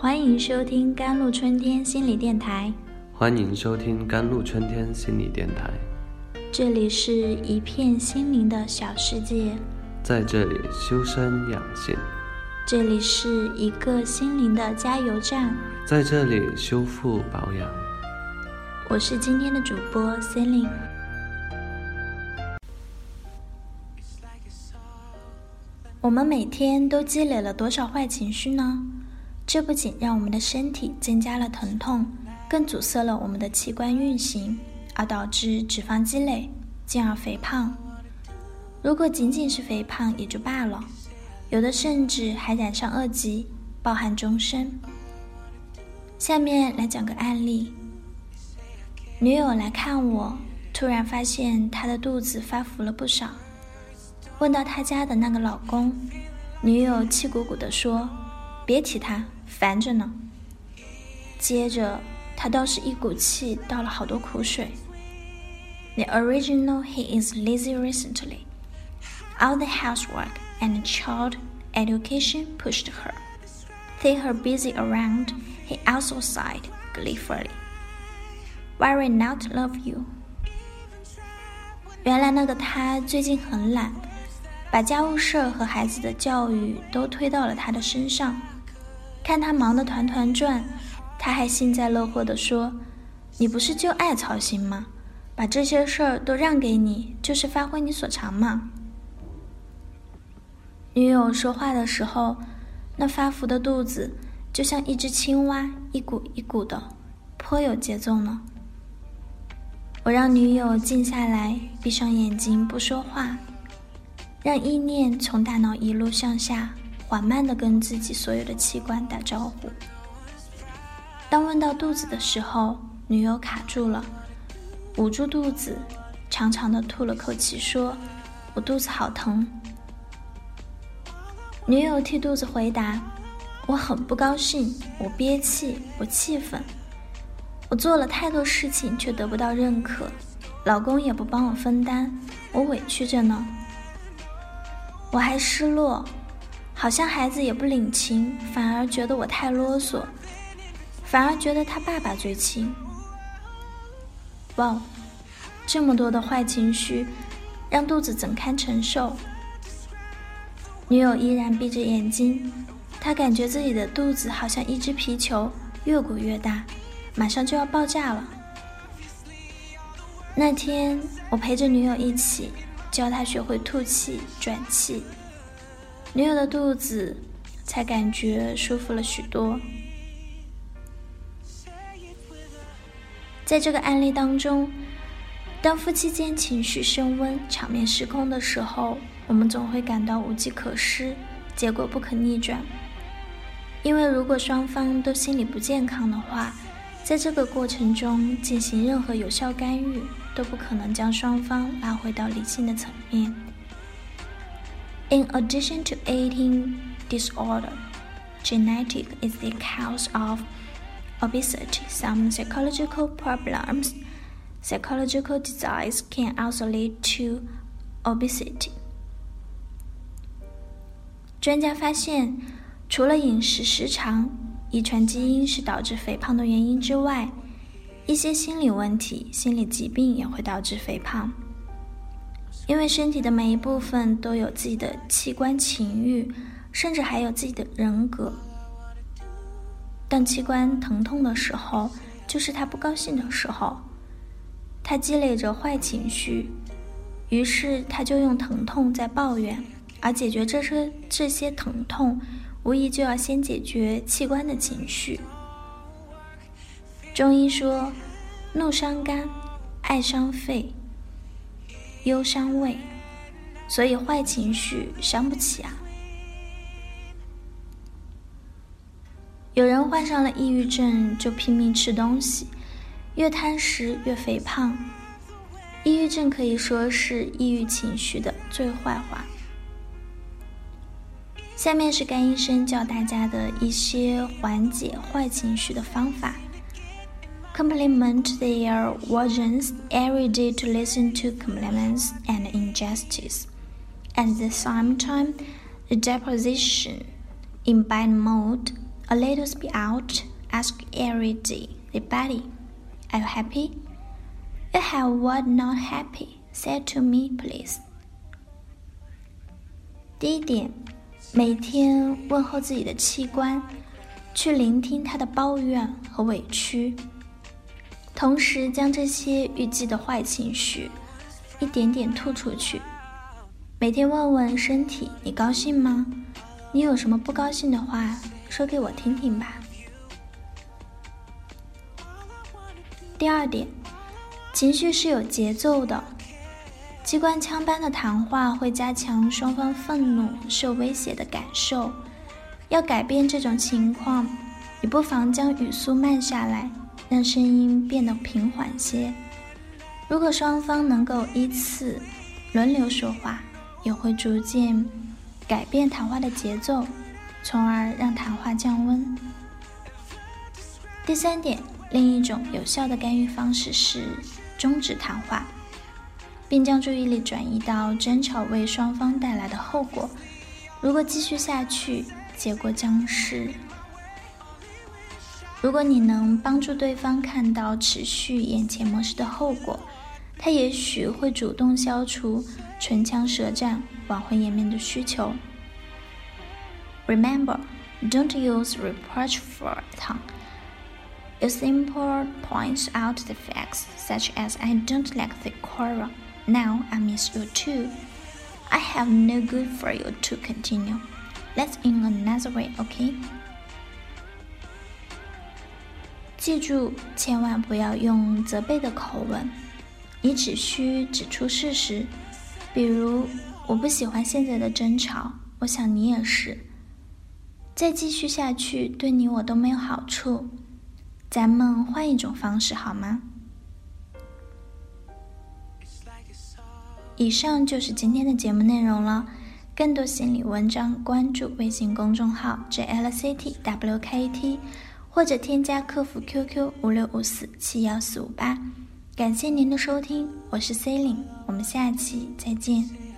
欢迎收听甘露春天心理电台，欢迎收听甘露春天心理电台。这里是一片心灵的小世界，在这里修身养性，这里是一个心灵的加油站，在这里修复保养。我是今天的主播 Celine。我们每天都积累了多少坏情绪呢？这不仅让我们的身体增加了疼痛，更阻塞了我们的器官运行，而导致脂肪积累，进而肥胖。如果仅仅是肥胖也就罢了，有的甚至还染上恶疾，抱憾终生。下面来讲个案例：女友来看我，突然发现她的肚子发福了不少。问到她家的那个老公，女友气鼓鼓地说：“别提他，烦着呢。”接着，他倒是一股气倒了好多苦水。The original he is lazy recently. All the housework and child education pushed her. They her busy around, he also sighed gleefully. Why not love you? 原来那个他最近很懒。把家务事和孩子的教育都推到了他的身上，看他忙得团团转，他还幸灾乐祸地说：“你不是就爱操心吗？把这些事儿都让给你，就是发挥你所长嘛。”女友说话的时候，那发福的肚子就像一只青蛙，一股一股的，颇有节奏呢。我让女友静下来，闭上眼睛，不说话。让意念从大脑一路向下，缓慢地跟自己所有的器官打招呼。当问到肚子的时候，女友卡住了，捂住肚子，长长的吐了口气，说：“我肚子好疼。”女友替肚子回答：“我很不高兴，我憋气，我气愤，我做了太多事情却得不到认可，老公也不帮我分担，我委屈着呢。”我还失落，好像孩子也不领情，反而觉得我太啰嗦，反而觉得他爸爸最亲。哇，这么多的坏情绪，让肚子怎堪承受？女友依然闭着眼睛，她感觉自己的肚子好像一只皮球，越鼓越大，马上就要爆炸了。那天，我陪着女友一起。教她学会吐气、转气，女友的肚子才感觉舒服了许多。在这个案例当中，当夫妻间情绪升温、场面失控的时候，我们总会感到无计可施，结果不可逆转。因为如果双方都心理不健康的话，在这个过程中进行任何有效干预。都不可能将双方拉回到理性的层面。In addition to eating disorder, genetic is the cause of obesity. Some psychological problems, psychological disease can also lead to obesity. 专家发现，除了饮食时长、遗传基因是导致肥胖的原因之外，一些心理问题、心理疾病也会导致肥胖， 因为身体的每一部分都有自己的器官、情欲，甚至还有自己的人格。当器官疼痛的时候，就是他不高兴的时候，他积累着坏情绪，于是他就用疼痛在抱怨，而解决这些这些疼痛，无疑就要先解决器官的情绪。中医说，怒伤肝，爱伤肺，忧伤胃，所以坏情绪伤不起啊。有人患上了抑郁症，就拼命吃东西，越贪食越肥胖。抑郁症可以说是抑郁情绪的最坏话。下面是甘医生教大家的一些缓解坏情绪的方法。compliment their versions every day to listen to compliments and injustice. At the same time, the deposition in bad mood A little speak out, ask everybody, Are you happy? You have what not happy? Say to me, please. 第一点，每天问候自己的器官，去聆听他的抱怨和委屈， 同时将这些预计的坏情绪一点点吐出去。每天问问身体，你高兴吗？你有什么不高兴的话？说给我听听吧。第二点，情绪是有节奏的，机关枪般的谈话会加强双方愤怒、受威胁的感受。要改变这种情况，你不妨将语速慢下来，让声音变得平缓些。如果双方能够依次轮流说话，也会逐渐改变谈话的节奏。从而让谈话降温。第三点，另一种有效的干预方式是终止谈话，并将注意力转移到争吵为双方带来的后果。如果继续下去，结果将是：如果你能帮助对方看到持续眼前模式的后果，他也许会主动消除唇枪舌战、挽回颜面的需求。Remember, don't use reproachful tone. Use simple points out the facts, such as I don't like the quarrel. Now I miss you too. I have no good for you to continue. Let's in another way, okay? 记住，千万不要用责备的口吻，你只需指出事实，比如我不喜欢现在的争吵，我想你也是。再继续下去，对你我都没有好处。咱们换一种方式好吗？以上就是今天的节目内容了。更多心理文章，关注微信公众号 jlctwkt，或者添加客服 QQ 五六五四七幺四五八。感谢您的收听，我是 C 琳，我们下期再见。